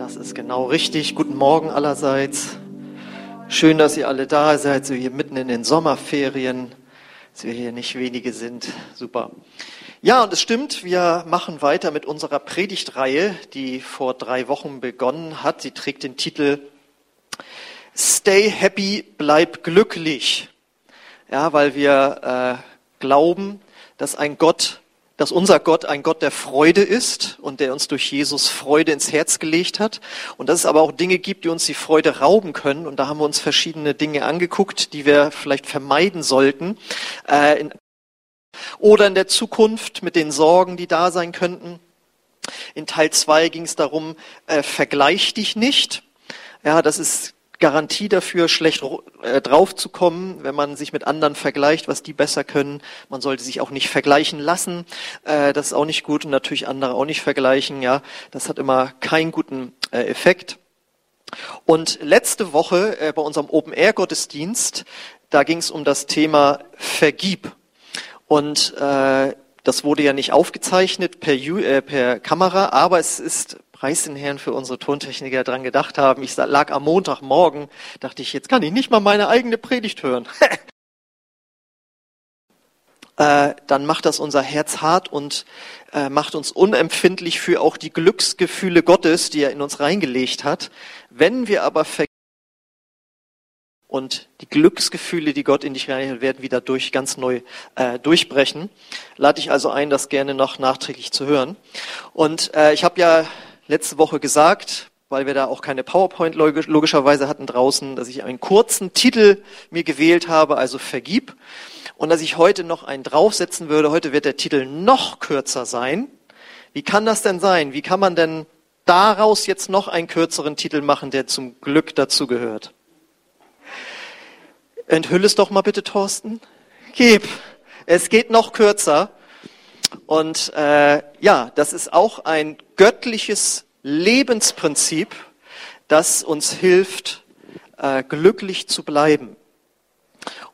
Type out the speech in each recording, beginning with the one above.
Das ist genau richtig. Guten Morgen allerseits. Schön, dass ihr alle da seid, so hier mitten in den Sommerferien, dass wir hier nicht wenige sind. Super. Ja, und es stimmt, wir machen weiter mit unserer Predigtreihe, die vor drei Wochen begonnen hat. Sie trägt den Titel Stay Happy, bleib glücklich. Ja, weil wir äh, glauben, dass ein Gott dass unser Gott ein Gott der Freude ist und der uns durch Jesus Freude ins Herz gelegt hat. Und dass es aber auch Dinge gibt, die uns die Freude rauben können. Und da haben wir uns verschiedene Dinge angeguckt, die wir vielleicht vermeiden sollten. Äh, in, oder in der Zukunft mit den Sorgen, die da sein könnten. In Teil zwei ging es darum, äh, vergleich dich nicht. Ja, das ist Garantie dafür, schlecht äh, draufzukommen, wenn man sich mit anderen vergleicht, was die besser können. Man sollte sich auch nicht vergleichen lassen. Äh, das ist auch nicht gut und natürlich andere auch nicht vergleichen. Ja, das hat immer keinen guten äh, Effekt. Und letzte Woche äh, bei unserem Open Air Gottesdienst, da ging es um das Thema Vergib. Und äh, das wurde ja nicht aufgezeichnet per, äh, per Kamera, aber es ist Preis den Herrn für unsere Tontechniker dran gedacht haben. Ich lag am Montagmorgen, dachte ich, jetzt kann ich nicht mal meine eigene Predigt hören. äh, dann macht das unser Herz hart und äh, macht uns unempfindlich für auch die Glücksgefühle Gottes, die er in uns reingelegt hat. Wenn wir aber und die Glücksgefühle, die Gott in dich reinhält, werden wieder durch ganz neu äh, durchbrechen. Lade ich also ein, das gerne noch nachträglich zu hören. Und äh, ich habe ja letzte Woche gesagt, weil wir da auch keine PowerPoint logischerweise hatten draußen, dass ich einen kurzen Titel mir gewählt habe, also Vergib. Und dass ich heute noch einen draufsetzen würde. Heute wird der Titel noch kürzer sein. Wie kann das denn sein? Wie kann man denn daraus jetzt noch einen kürzeren Titel machen, der zum Glück dazugehört? Enthülle es doch mal bitte, Thorsten. Gib. Es geht noch kürzer. Und äh, ja, das ist auch ein göttliches Lebensprinzip, das uns hilft, äh, glücklich zu bleiben.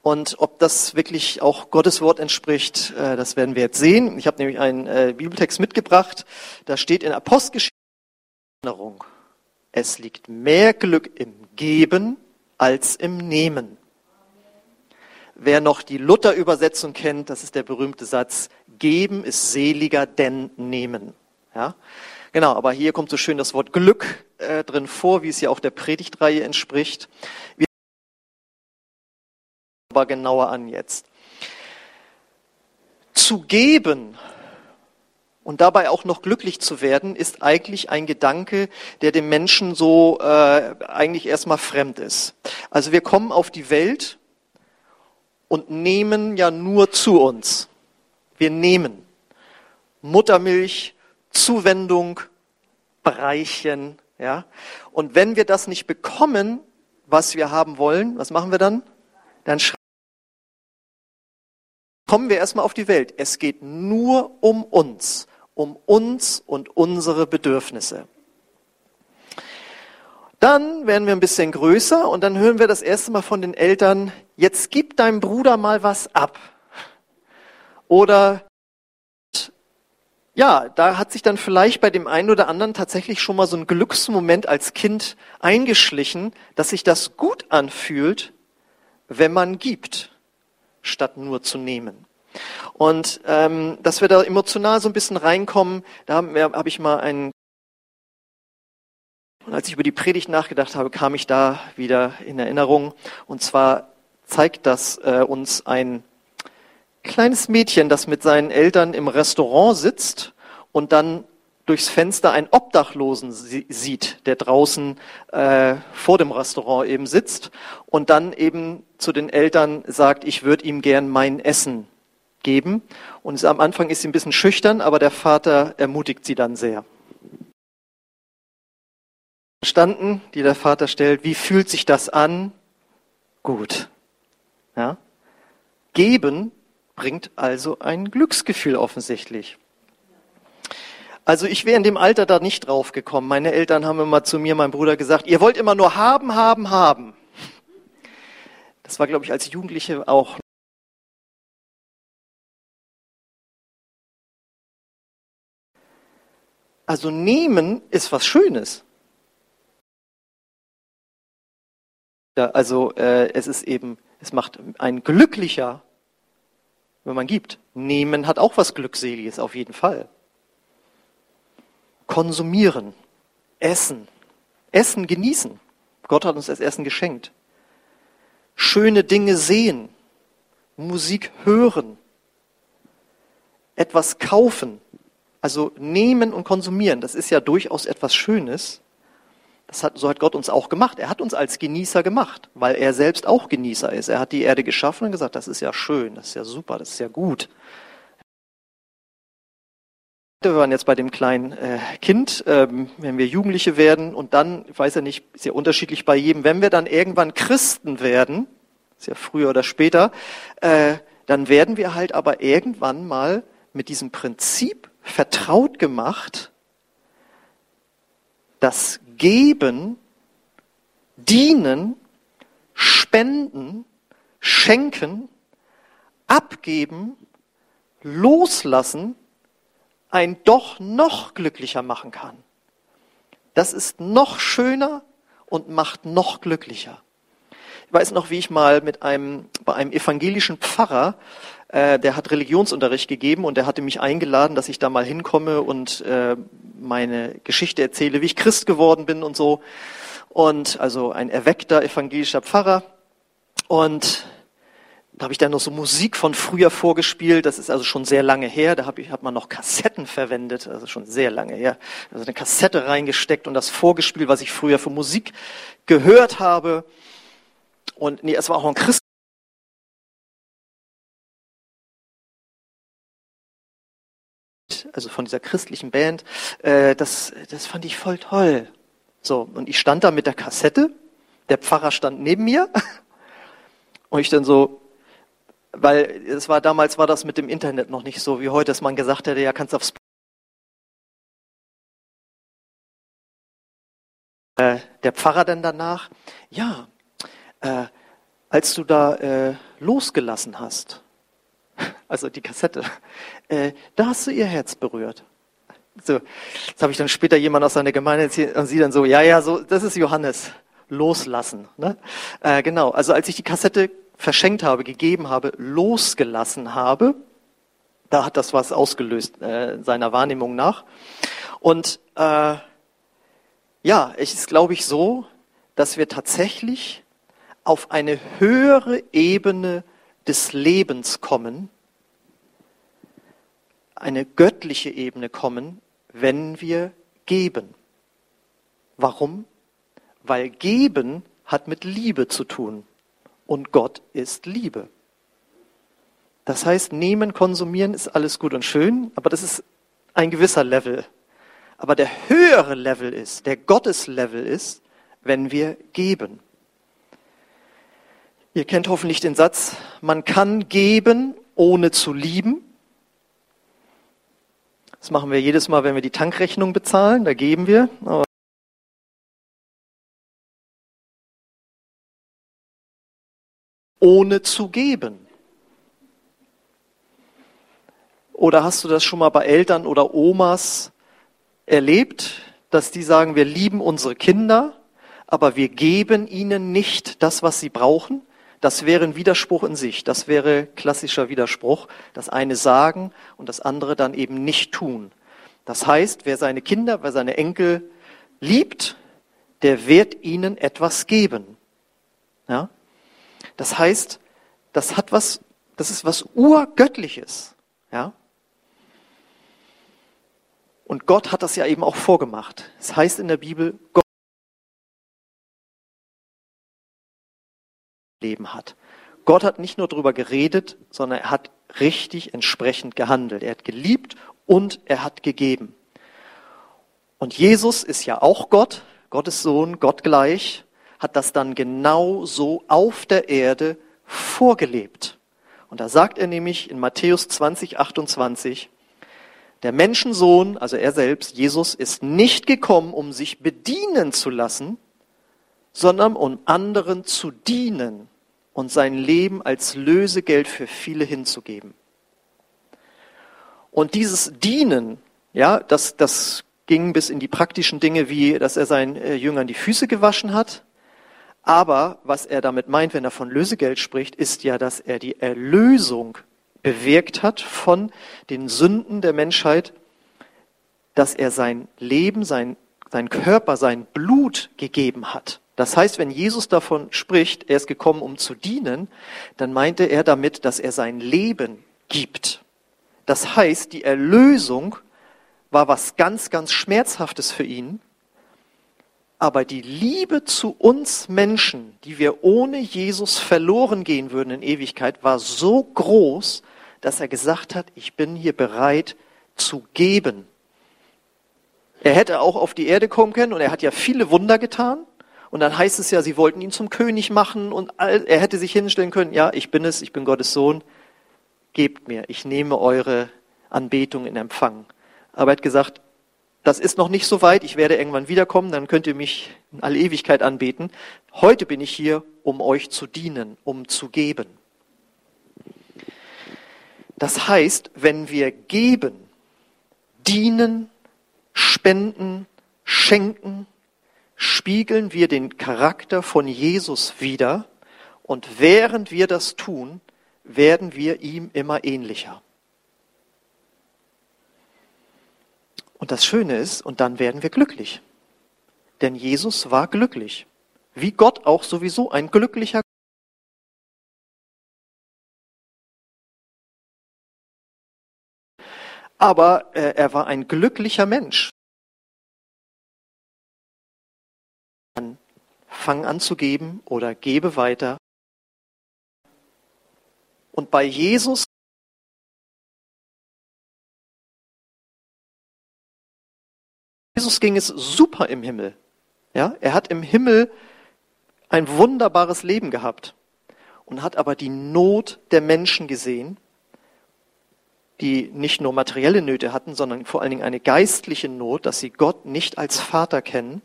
Und ob das wirklich auch Gottes Wort entspricht, äh, das werden wir jetzt sehen. Ich habe nämlich einen äh, Bibeltext mitgebracht. Da steht in Apostelgeschichte es liegt mehr Glück im Geben als im Nehmen. Wer noch die Luther-Übersetzung kennt, das ist der berühmte Satz, geben ist seliger denn nehmen. Ja? Genau, aber hier kommt so schön das Wort Glück äh, drin vor, wie es ja auch der Predigtreihe entspricht. Wir aber genauer an jetzt. Zu geben und dabei auch noch glücklich zu werden, ist eigentlich ein Gedanke, der dem Menschen so äh, eigentlich erstmal fremd ist. Also wir kommen auf die Welt und nehmen ja nur zu uns. Wir nehmen Muttermilch, Zuwendung, Breichen, ja. Und wenn wir das nicht bekommen, was wir haben wollen, was machen wir dann? Dann kommen wir erstmal auf die Welt. Es geht nur um uns, um uns und unsere Bedürfnisse. Dann werden wir ein bisschen größer und dann hören wir das erste Mal von den Eltern, jetzt gib deinem Bruder mal was ab. Oder ja, da hat sich dann vielleicht bei dem einen oder anderen tatsächlich schon mal so ein Glücksmoment als Kind eingeschlichen, dass sich das gut anfühlt, wenn man gibt, statt nur zu nehmen. Und ähm, dass wir da emotional so ein bisschen reinkommen, da habe hab ich mal einen und als ich über die Predigt nachgedacht habe, kam ich da wieder in Erinnerung. Und zwar zeigt das äh, uns ein kleines Mädchen, das mit seinen Eltern im Restaurant sitzt und dann durchs Fenster einen Obdachlosen sieht, der draußen äh, vor dem Restaurant eben sitzt und dann eben zu den Eltern sagt, ich würde ihm gern mein Essen geben. Und am Anfang ist sie ein bisschen schüchtern, aber der Vater ermutigt sie dann sehr. Verstanden, die der Vater stellt, wie fühlt sich das an? Gut. Ja? Geben bringt also ein Glücksgefühl offensichtlich. Also ich wäre in dem Alter da nicht drauf gekommen. Meine Eltern haben immer zu mir, mein Bruder gesagt, ihr wollt immer nur haben, haben, haben. Das war, glaube ich, als Jugendliche auch. Also nehmen ist was Schönes. Also äh, es ist eben, es macht einen glücklicher, wenn man gibt. Nehmen hat auch was Glückseliges, auf jeden Fall. Konsumieren, essen, essen genießen. Gott hat uns das Essen geschenkt. Schöne Dinge sehen, Musik hören, etwas kaufen, also nehmen und konsumieren, das ist ja durchaus etwas Schönes. Das hat, so hat Gott uns auch gemacht. Er hat uns als Genießer gemacht, weil er selbst auch Genießer ist. Er hat die Erde geschaffen und gesagt, das ist ja schön, das ist ja super, das ist ja gut. Wir waren jetzt bei dem kleinen äh, Kind, ähm, wenn wir Jugendliche werden und dann, ich weiß ja nicht, ist ja unterschiedlich bei jedem, wenn wir dann irgendwann Christen werden, ist ja früher oder später, äh, dann werden wir halt aber irgendwann mal mit diesem Prinzip vertraut gemacht, dass Geben, Dienen, Spenden, Schenken, Abgeben, Loslassen ein doch noch glücklicher machen kann. Das ist noch schöner und macht noch glücklicher. Ich weiß noch, wie ich mal mit einem, bei einem evangelischen Pfarrer, äh, der hat Religionsunterricht gegeben und der hatte mich eingeladen, dass ich da mal hinkomme und äh, meine Geschichte erzähle, wie ich Christ geworden bin und so. Und also ein erweckter evangelischer Pfarrer. Und da habe ich dann noch so Musik von früher vorgespielt. Das ist also schon sehr lange her. Da habe ich, hat man noch Kassetten verwendet, also schon sehr lange her. Also eine Kassette reingesteckt und das vorgespielt, was ich früher für Musik gehört habe. Und nee, es war auch ein Christ. Also von dieser christlichen Band. Äh, das, das fand ich voll toll. So, und ich stand da mit der Kassette. Der Pfarrer stand neben mir. Und ich dann so, weil es war damals war das mit dem Internet noch nicht so wie heute, dass man gesagt hätte, ja, kannst aufs äh, der Pfarrer dann danach, ja, äh, als du da äh, losgelassen hast, also die Kassette, äh, da hast du ihr Herz berührt. So, das habe ich dann später jemand aus seiner Gemeinde erzählt und sie dann so, ja, ja, so, das ist Johannes, loslassen. Ne? Äh, genau, also als ich die Kassette verschenkt habe, gegeben habe, losgelassen habe, da hat das was ausgelöst äh, seiner Wahrnehmung nach. Und äh, ja, es ist, glaube ich, so, dass wir tatsächlich auf eine höhere Ebene des Lebens kommen, eine göttliche Ebene kommen, wenn wir geben. Warum? Weil geben hat mit Liebe zu tun und Gott ist Liebe. Das heißt, nehmen, konsumieren ist alles gut und schön, aber das ist ein gewisser Level. Aber der höhere Level ist, der Gotteslevel ist, wenn wir geben. Ihr kennt hoffentlich den Satz, man kann geben, ohne zu lieben. Das machen wir jedes Mal, wenn wir die Tankrechnung bezahlen, da geben wir. Aber ohne zu geben. Oder hast du das schon mal bei Eltern oder Omas erlebt, dass die sagen, wir lieben unsere Kinder, aber wir geben ihnen nicht das, was sie brauchen? Das wäre ein Widerspruch in sich. Das wäre klassischer Widerspruch. Das eine sagen und das andere dann eben nicht tun. Das heißt, wer seine Kinder, wer seine Enkel liebt, der wird ihnen etwas geben. Ja? Das heißt, das hat was, das ist was urgöttliches. Ja? Und Gott hat das ja eben auch vorgemacht. Es das heißt in der Bibel, Gott Leben hat. Gott hat nicht nur darüber geredet, sondern er hat richtig entsprechend gehandelt. Er hat geliebt und er hat gegeben. Und Jesus ist ja auch Gott, Gottes Sohn, Gott gleich, hat das dann genau so auf der Erde vorgelebt. Und da sagt er nämlich in Matthäus 20, 28, der Menschensohn, also er selbst, Jesus, ist nicht gekommen, um sich bedienen zu lassen, sondern um anderen zu dienen und sein Leben als Lösegeld für viele hinzugeben. Und dieses Dienen, ja, das, das ging bis in die praktischen Dinge, wie dass er seinen äh, Jüngern die Füße gewaschen hat. Aber was er damit meint, wenn er von Lösegeld spricht, ist ja, dass er die Erlösung bewirkt hat von den Sünden der Menschheit, dass er sein Leben, sein, sein Körper, sein Blut gegeben hat. Das heißt, wenn Jesus davon spricht, er ist gekommen, um zu dienen, dann meinte er damit, dass er sein Leben gibt. Das heißt, die Erlösung war was ganz, ganz Schmerzhaftes für ihn. Aber die Liebe zu uns Menschen, die wir ohne Jesus verloren gehen würden in Ewigkeit, war so groß, dass er gesagt hat, ich bin hier bereit zu geben. Er hätte auch auf die Erde kommen können und er hat ja viele Wunder getan. Und dann heißt es ja, sie wollten ihn zum König machen und er hätte sich hinstellen können, ja, ich bin es, ich bin Gottes Sohn, gebt mir, ich nehme eure Anbetung in Empfang. Aber er hat gesagt, das ist noch nicht so weit, ich werde irgendwann wiederkommen, dann könnt ihr mich in alle Ewigkeit anbeten. Heute bin ich hier, um euch zu dienen, um zu geben. Das heißt, wenn wir geben, dienen, spenden, schenken, spiegeln wir den Charakter von Jesus wider und während wir das tun, werden wir ihm immer ähnlicher. Und das Schöne ist, und dann werden wir glücklich. Denn Jesus war glücklich. Wie Gott auch sowieso ein glücklicher Aber äh, er war ein glücklicher Mensch. Fang an zu geben oder gebe weiter. Und bei Jesus Jesus ging es super im Himmel. Ja, er hat im Himmel ein wunderbares Leben gehabt und hat aber die Not der Menschen gesehen, die nicht nur materielle Nöte hatten, sondern vor allen Dingen eine geistliche Not, dass sie Gott nicht als Vater kennen.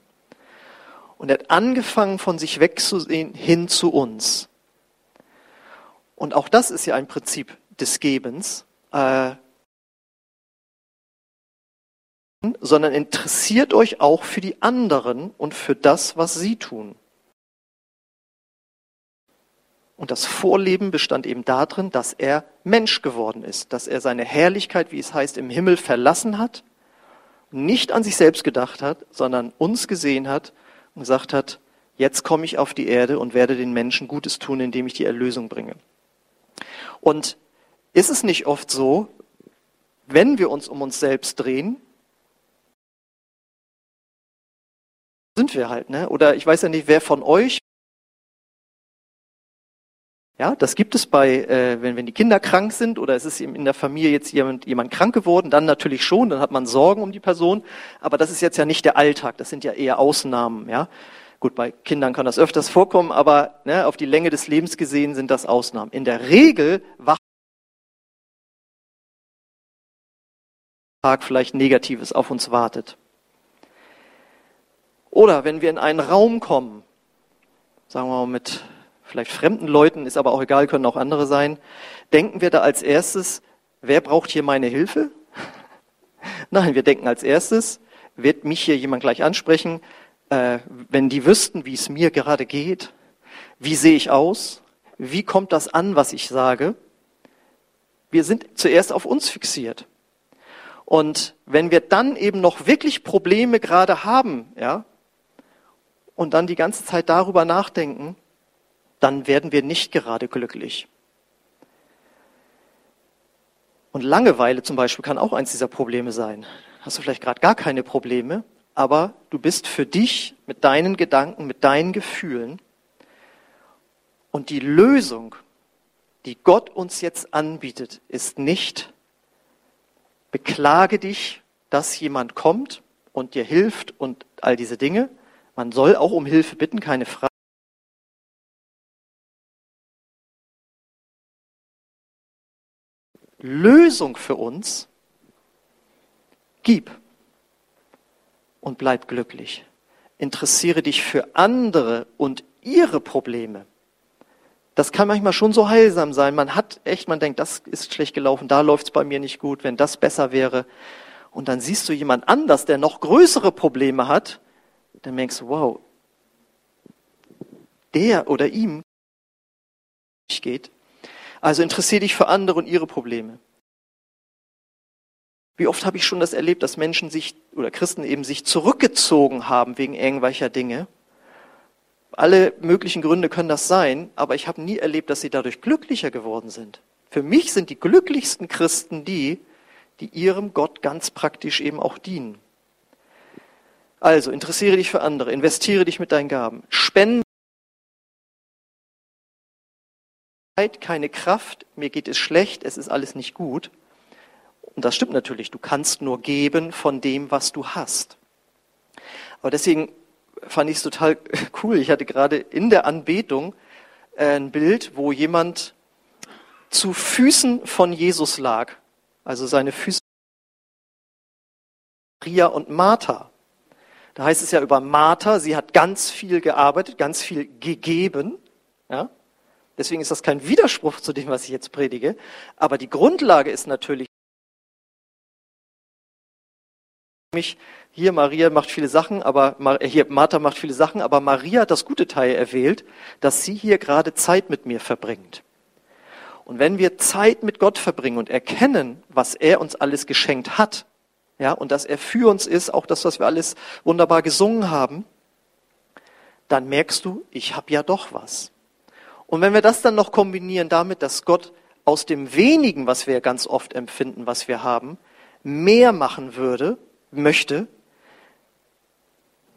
Und er hat angefangen, von sich wegzusehen hin zu uns. Und auch das ist ja ein Prinzip des Gebens. Äh, sondern interessiert euch auch für die anderen und für das, was sie tun. Und das Vorleben bestand eben darin, dass er Mensch geworden ist, dass er seine Herrlichkeit, wie es heißt, im Himmel verlassen hat, nicht an sich selbst gedacht hat, sondern uns gesehen hat und gesagt hat, jetzt komme ich auf die Erde und werde den Menschen Gutes tun, indem ich die Erlösung bringe. Und ist es nicht oft so, wenn wir uns um uns selbst drehen, sind wir halt, ne? Oder ich weiß ja nicht, wer von euch. Ja, das gibt es bei, äh, wenn, wenn die Kinder krank sind oder es ist in der Familie jetzt jemand, jemand krank geworden, dann natürlich schon, dann hat man Sorgen um die Person. Aber das ist jetzt ja nicht der Alltag, das sind ja eher Ausnahmen, ja. Gut, bei Kindern kann das öfters vorkommen, aber ne, auf die Länge des Lebens gesehen sind das Ausnahmen. In der Regel wacht Tag vielleicht Negatives auf uns wartet. Oder wenn wir in einen Raum kommen, sagen wir mal mit vielleicht fremden Leuten, ist aber auch egal, können auch andere sein, denken wir da als erstes, wer braucht hier meine Hilfe? Nein, wir denken als erstes, wird mich hier jemand gleich ansprechen, äh, wenn die wüssten, wie es mir gerade geht, wie sehe ich aus, wie kommt das an, was ich sage. Wir sind zuerst auf uns fixiert. Und wenn wir dann eben noch wirklich Probleme gerade haben, ja, und dann die ganze Zeit darüber nachdenken, dann werden wir nicht gerade glücklich. Und Langeweile zum Beispiel kann auch eins dieser Probleme sein. Hast du vielleicht gerade gar keine Probleme, aber du bist für dich mit deinen Gedanken, mit deinen Gefühlen. Und die Lösung, die Gott uns jetzt anbietet, ist nicht, beklage dich, dass jemand kommt und dir hilft und all diese Dinge, man soll auch um Hilfe bitten, keine Frage. Lösung für uns, gib und bleib glücklich. Interessiere dich für andere und ihre Probleme. Das kann manchmal schon so heilsam sein. Man hat echt, man denkt, das ist schlecht gelaufen, da läuft es bei mir nicht gut, wenn das besser wäre. Und dann siehst du jemand anders, der noch größere Probleme hat dann merkst du, wow, der oder ihm geht. Also interessiere dich für andere und ihre Probleme. Wie oft habe ich schon das erlebt, dass Menschen sich oder Christen eben sich zurückgezogen haben wegen irgendwelcher Dinge. Alle möglichen Gründe können das sein, aber ich habe nie erlebt, dass sie dadurch glücklicher geworden sind. Für mich sind die glücklichsten Christen die, die ihrem Gott ganz praktisch eben auch dienen. Also interessiere dich für andere, investiere dich mit deinen Gaben, spende keine Kraft, mir geht es schlecht, es ist alles nicht gut. Und das stimmt natürlich, du kannst nur geben von dem, was du hast. Aber deswegen fand ich es total cool. Ich hatte gerade in der Anbetung äh, ein Bild, wo jemand zu Füßen von Jesus lag. Also seine Füße Maria und Martha. Da heißt es ja über Martha, sie hat ganz viel gearbeitet, ganz viel gegeben. Ja? Deswegen ist das kein Widerspruch zu dem, was ich jetzt predige. Aber die Grundlage ist natürlich, mich hier Maria macht viele Sachen, aber äh, hier Martha macht viele Sachen, aber Maria hat das gute Teil erwählt, dass sie hier gerade Zeit mit mir verbringt. Und wenn wir Zeit mit Gott verbringen und erkennen, was er uns alles geschenkt hat, ja, und dass er für uns ist, auch das, was wir alles wunderbar gesungen haben, dann merkst du, ich habe ja doch was. Und wenn wir das dann noch kombinieren damit, dass Gott aus dem wenigen, was wir ganz oft empfinden, was wir haben, mehr machen würde, möchte,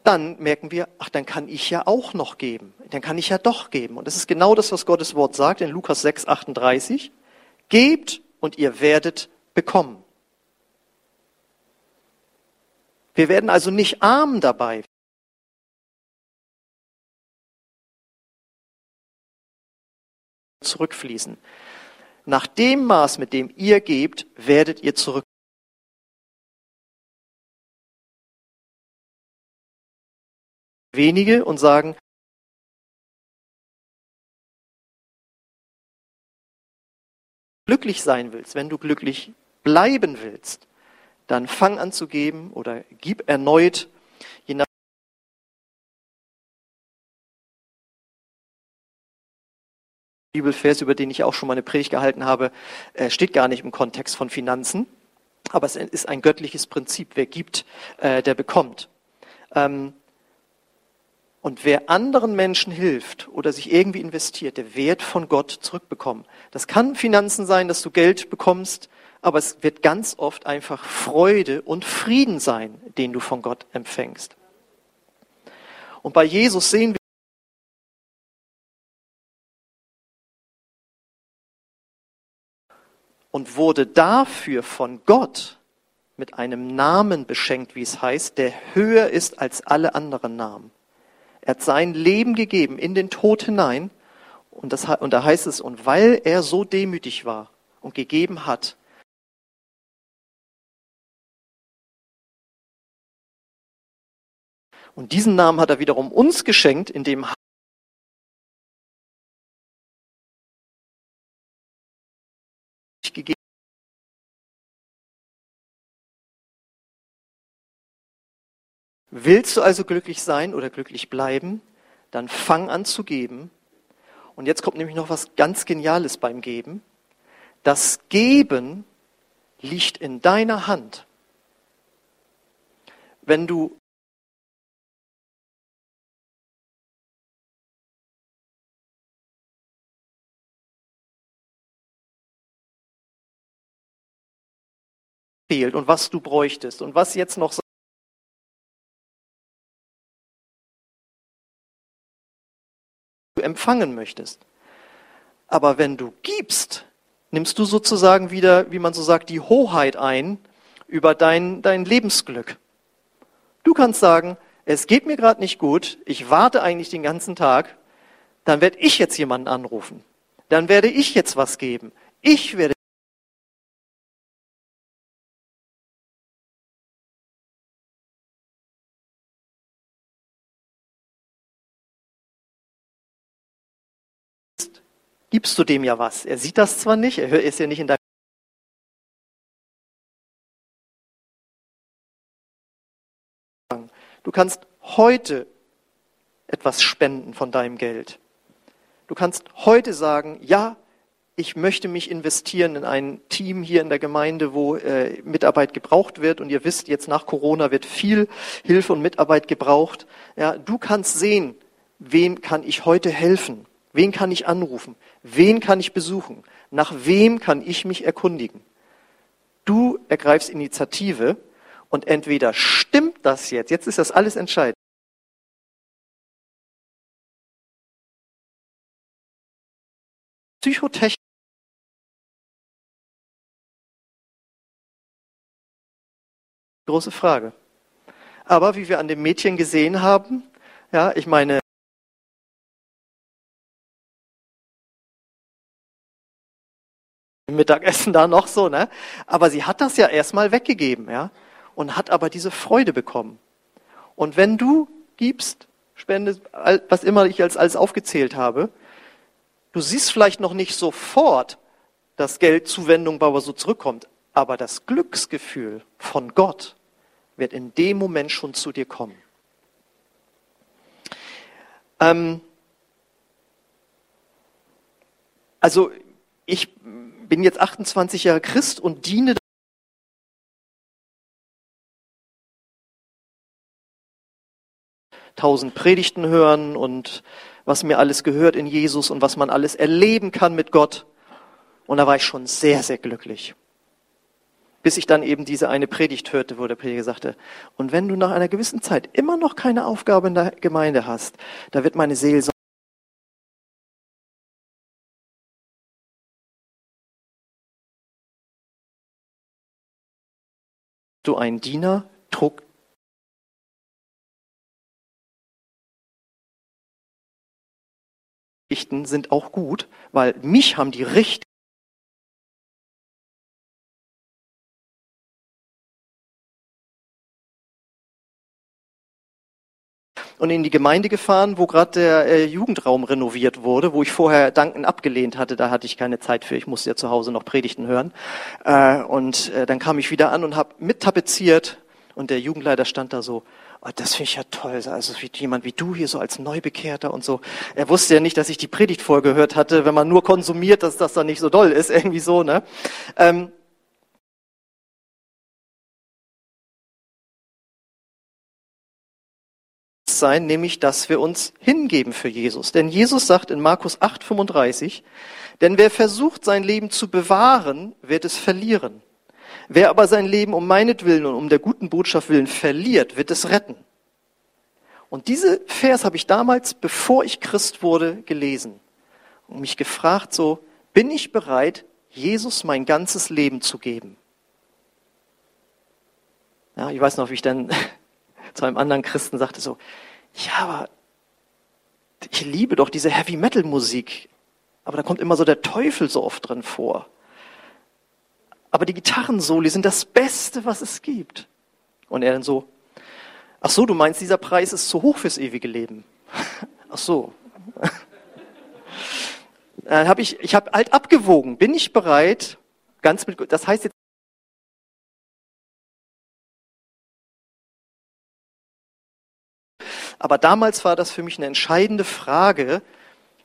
dann merken wir, ach, dann kann ich ja auch noch geben. Dann kann ich ja doch geben. Und das ist genau das, was Gottes Wort sagt in Lukas 6, 38. Gebt und ihr werdet bekommen. Wir werden also nicht arm dabei. Zurückfließen. Nach dem Maß, mit dem ihr gebt, werdet ihr zurück. Wenige und sagen, glücklich sein willst, wenn du glücklich bleiben willst, dann fang an zu geben oder gib erneut, Bibelvers, über den ich auch schon mal eine Predigt gehalten habe, äh, steht gar nicht im Kontext von Finanzen, aber es ist ein göttliches Prinzip. Wer gibt, äh, der bekommt. Ähm, und wer anderen Menschen hilft oder sich irgendwie investiert, der wird von Gott zurückbekommen. Das kann Finanzen sein, dass du Geld bekommst, aber es wird ganz oft einfach Freude und Frieden sein, den du von Gott empfängst. Und bei Jesus sehen wir, und wurde dafür von Gott mit einem Namen beschenkt, wie es heißt, der höher ist als alle anderen Namen. Er hat sein Leben gegeben in den Tod hinein und, das, und da heißt es, und weil er so demütig war und gegeben hat, Und diesen Namen hat er wiederum uns geschenkt, indem Willst du also glücklich sein oder glücklich bleiben, dann fang an zu geben. Und jetzt kommt nämlich noch was ganz Geniales beim Geben. Das Geben liegt in deiner Hand. Wenn du fehlt und was du bräuchtest und was jetzt noch empfangen möchtest. Aber wenn du gibst, nimmst du sozusagen wieder, wie man so sagt, die Hoheit ein über dein, dein Lebensglück. Du kannst sagen, es geht mir gerade nicht gut, ich warte eigentlich den ganzen Tag, dann werde ich jetzt jemanden anrufen. Dann werde ich jetzt was geben. Ich werde gibst du dem ja was. Er sieht das zwar nicht, er ist ja nicht in deinem Du kannst heute etwas spenden von deinem Geld. Du kannst heute sagen, ja, ich möchte mich investieren in ein Team hier in der Gemeinde, wo äh, Mitarbeit gebraucht wird. Und ihr wisst, jetzt nach Corona wird viel Hilfe und Mitarbeit gebraucht. Ja, du kannst sehen, wem kann ich heute helfen? Wen kann ich anrufen? Wen kann ich besuchen? Nach wem kann ich mich erkundigen? Du ergreifst Initiative und entweder stimmt das jetzt, jetzt ist das alles entscheidend. Psychotechnik Große Frage. Aber wie wir an dem Mädchen gesehen haben, ja, ich meine, Mittagessen da noch so, ne? Aber sie hat das ja erstmal weggegeben, ja? Und hat aber diese Freude bekommen. Und wenn du gibst, spendest, was immer ich als alles aufgezählt habe, du siehst vielleicht noch nicht sofort, dass Geldzuwendung bei so zurückkommt, aber das Glücksgefühl von Gott wird in dem Moment schon zu dir kommen. Ähm also ich bin jetzt 28 Jahre Christ und diene tausend Predigten hören und was mir alles gehört in Jesus und was man alles erleben kann mit Gott. Und da war ich schon sehr, sehr glücklich bis ich dann eben diese eine Predigt hörte, wo der Prediger sagte, und wenn du nach einer gewissen Zeit immer noch keine Aufgabe in der Gemeinde hast, da wird meine Seelsorge du ein Diener, trug sind auch gut, weil mich haben die richtig und in die Gemeinde gefahren, wo gerade der äh, Jugendraum renoviert wurde, wo ich vorher Danken abgelehnt hatte. Da hatte ich keine Zeit für. Ich musste ja zu Hause noch Predigten hören. Äh, und äh, dann kam ich wieder an und habe mittapeziert und der Jugendleiter stand da so. Oh, das finde ich ja toll, also wie jemand wie du hier so als Neubekehrter und so. Er wusste ja nicht, dass ich die Predigt vorgehört hatte, wenn man nur konsumiert, dass das dann nicht so doll ist, irgendwie so, ne? Ähm, sein, nämlich dass wir uns hingeben für Jesus. Denn Jesus sagt in Markus 8:35, denn wer versucht sein Leben zu bewahren, wird es verlieren. Wer aber sein Leben um meinetwillen und um der guten Botschaft willen verliert, wird es retten. Und diese Vers habe ich damals, bevor ich Christ wurde, gelesen und mich gefragt so, bin ich bereit, Jesus mein ganzes Leben zu geben? Ja, ich weiß noch, wie ich dann zu einem anderen Christen sagte so, ja, aber ich liebe doch diese Heavy Metal Musik, aber da kommt immer so der Teufel so oft drin vor. Aber die Gitarrensoli sind das Beste, was es gibt. Und er dann so, ach so, du meinst, dieser Preis ist zu hoch fürs ewige Leben. Ach so. Dann habe ich, ich habe halt abgewogen. Bin ich bereit, ganz mit, das heißt jetzt Aber damals war das für mich eine entscheidende Frage,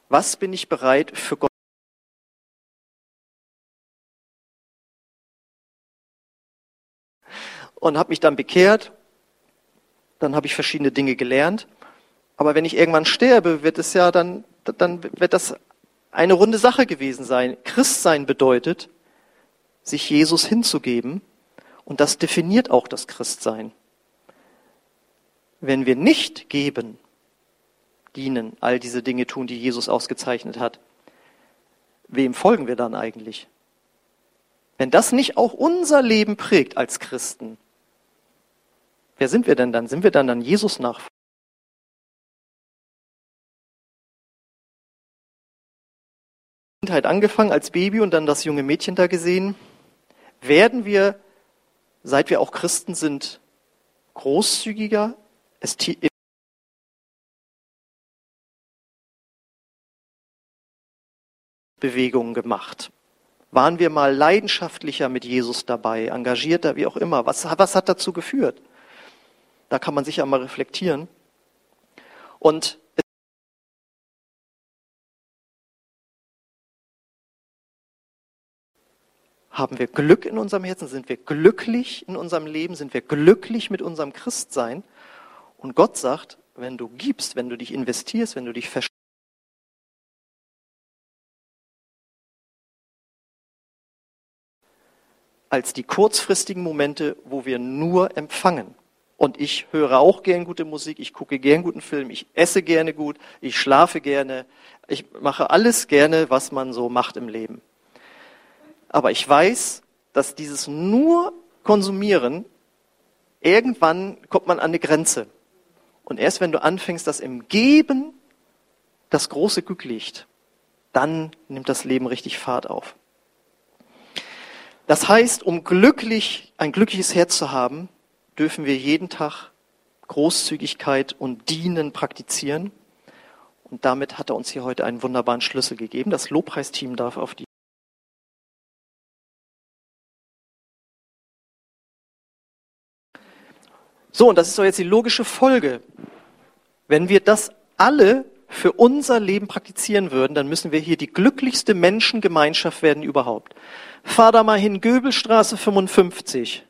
was bin ich bereit für Gott? Und habe mich dann bekehrt, dann habe ich verschiedene Dinge gelernt. Aber wenn ich irgendwann sterbe, wird es ja dann, dann wird das eine runde Sache gewesen sein. Christsein bedeutet, sich Jesus hinzugeben. Und das definiert auch das Christsein. Wenn wir nicht geben, dienen, all diese Dinge tun, die Jesus ausgezeichnet hat, wem folgen wir dann eigentlich? Wenn das nicht auch unser Leben prägt als Christen, wer sind wir denn dann? Sind wir dann dann Jesus nach? Kindheit angefangen als Baby und dann das junge Mädchen da gesehen. Werden wir, seit wir auch Christen sind, großzügiger, ist Bewegungen gemacht? Waren wir mal leidenschaftlicher mit Jesus dabei, engagierter, wie auch immer? Was, was hat dazu geführt? Da kann man sich ja mal reflektieren. Und haben wir Glück in unserem Herzen? Sind wir glücklich in unserem Leben? Sind wir glücklich mit unserem Christsein? Und Gott sagt, wenn du gibst, wenn du dich investierst, wenn du dich verstehst, als die kurzfristigen Momente, wo wir nur empfangen. Und ich höre auch gern gute Musik, ich gucke gern guten Film, ich esse gerne gut, ich schlafe gerne, ich mache alles gerne, was man so macht im Leben. Aber ich weiß, dass dieses nur Konsumieren, irgendwann kommt man an eine Grenze. Und erst wenn du anfängst, dass im Geben das große Glück liegt, dann nimmt das Leben richtig Fahrt auf. Das heißt, um glücklich, ein glückliches Herz zu haben, dürfen wir jeden Tag Großzügigkeit und Dienen praktizieren. Und damit hat er uns hier heute einen wunderbaren Schlüssel gegeben. Das Lobpreisteam darf auf die So, und das ist doch jetzt die logische Folge. Wenn wir das alle für unser Leben praktizieren würden, dann müssen wir hier die glücklichste Menschengemeinschaft werden überhaupt. Fahr da mal hin, Göbelstraße 55.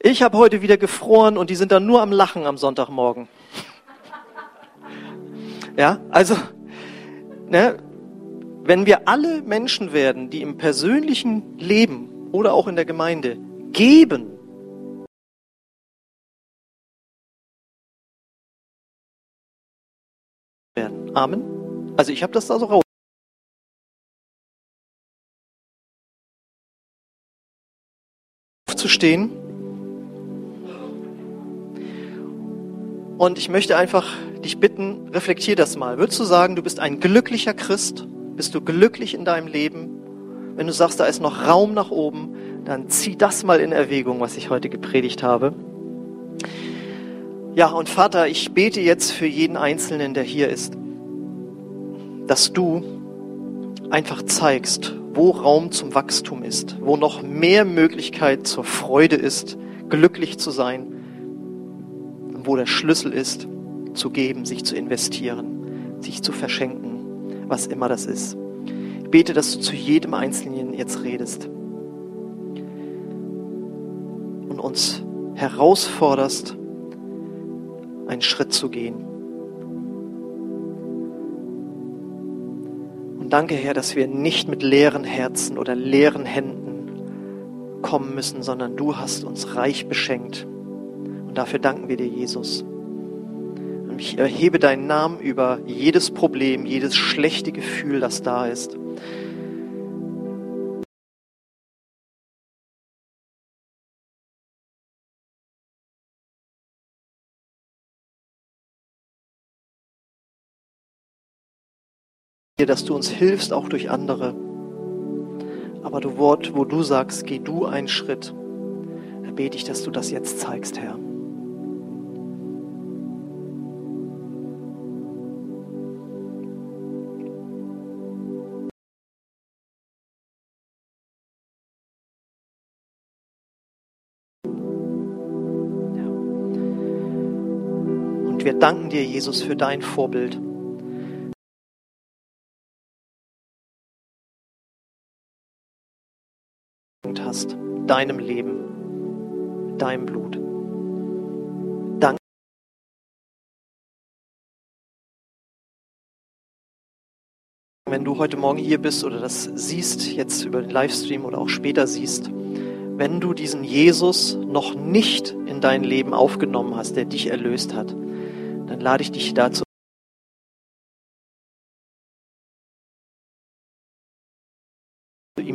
Ich habe heute wieder gefroren und die sind dann nur am Lachen am Sonntagmorgen. Ja, also, ne, wenn wir alle Menschen werden, die im persönlichen Leben oder auch in der Gemeinde geben, Amen. Also ich habe das da so raus. Aufzustehen. Und ich möchte einfach dich bitten, reflektier das mal. Würdest du sagen, du bist ein glücklicher Christ? Bist du glücklich in deinem Leben? Wenn du sagst, da ist noch Raum nach oben, dann zieh das mal in Erwägung, was ich heute gepredigt habe. Ja, und Vater, ich bete jetzt für jeden Einzelnen, der hier ist, dass du einfach zeigst, wo Raum zum Wachstum ist, wo noch mehr Möglichkeit zur Freude ist, glücklich zu sein, wo der Schlüssel ist, zu geben, sich zu investieren, sich zu verschenken, was immer das ist. Ich bete, dass du zu jedem Einzelnen jetzt redest und uns herausforderst, einen Schritt zu gehen. Danke, Herr, dass wir nicht mit leeren Herzen oder leeren Händen kommen müssen, sondern du hast uns reich beschenkt. Und dafür danken wir dir, Jesus. Und ich erhebe deinen Namen über jedes Problem, jedes schlechte Gefühl, das da ist. Dass du uns hilfst, auch durch andere. Aber du Wort, wo du sagst, geh du einen Schritt, bete ich, dass du das jetzt zeigst, Herr. Und wir danken dir, Jesus, für dein Vorbild. Hast, deinem Leben, deinem Blut. Wenn du heute Morgen hier bist oder das siehst, jetzt über den Livestream oder auch später siehst, wenn du diesen Jesus noch nicht in dein Leben aufgenommen hast, der dich erlöst hat, dann lade ich dich dazu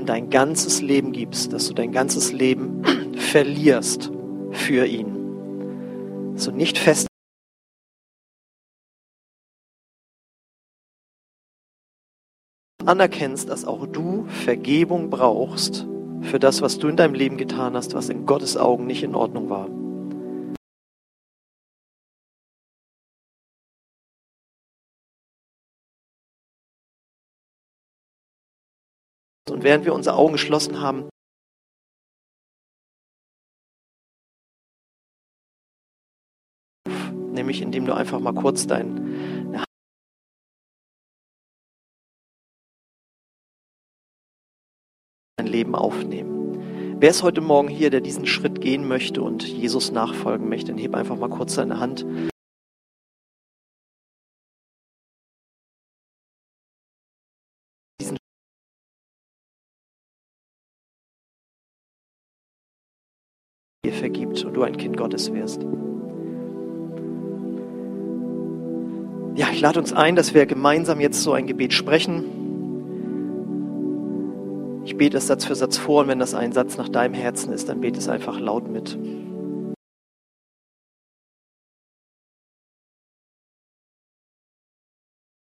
dein ganzes Leben gibst, dass du dein ganzes Leben verlierst für ihn. Du nicht fest anerkennst, dass auch du Vergebung brauchst für das, was du in deinem Leben getan hast, was in Gottes Augen nicht in Ordnung war. Und während wir unsere Augen geschlossen haben, nämlich indem du einfach mal kurz dein Leben aufnehmen. Wer ist heute Morgen hier, der diesen Schritt gehen möchte und Jesus nachfolgen möchte? Dann heb einfach mal kurz seine Hand. Vergibt und du ein Kind Gottes wirst. Ja, ich lade uns ein, dass wir gemeinsam jetzt so ein Gebet sprechen. Ich bete es Satz für Satz vor und wenn das ein Satz nach deinem Herzen ist, dann bete es einfach laut mit.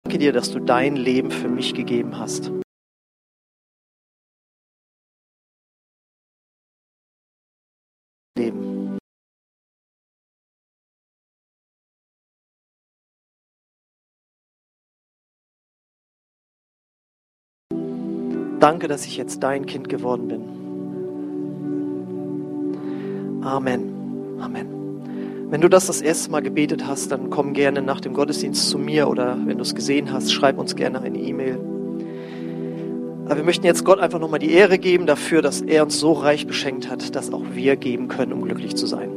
Danke dir, dass du dein Leben für mich gegeben hast. Danke, dass ich jetzt dein Kind geworden bin. Amen. Amen. Wenn du das das erste Mal gebetet hast, dann komm gerne nach dem Gottesdienst zu mir oder wenn du es gesehen hast, schreib uns gerne eine E-Mail. Aber wir möchten jetzt Gott einfach nochmal die Ehre geben dafür, dass er uns so reich beschenkt hat, dass auch wir geben können, um glücklich zu sein.